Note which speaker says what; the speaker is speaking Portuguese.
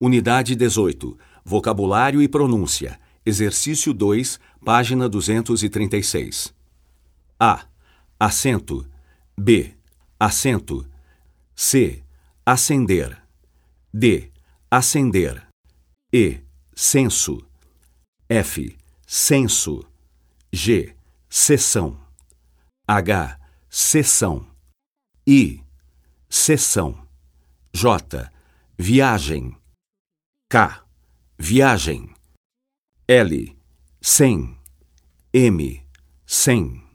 Speaker 1: Unidade 18. Vocabulário e pronúncia. Exercício 2, página 236. A. Acento. B. Acento. C. Acender. D. Acender. E. Censo. F. Censo. G. Sessão. H. Sessão. I. Sessão. J. Viagem. K. Viagem. L. Sem. M. Sem.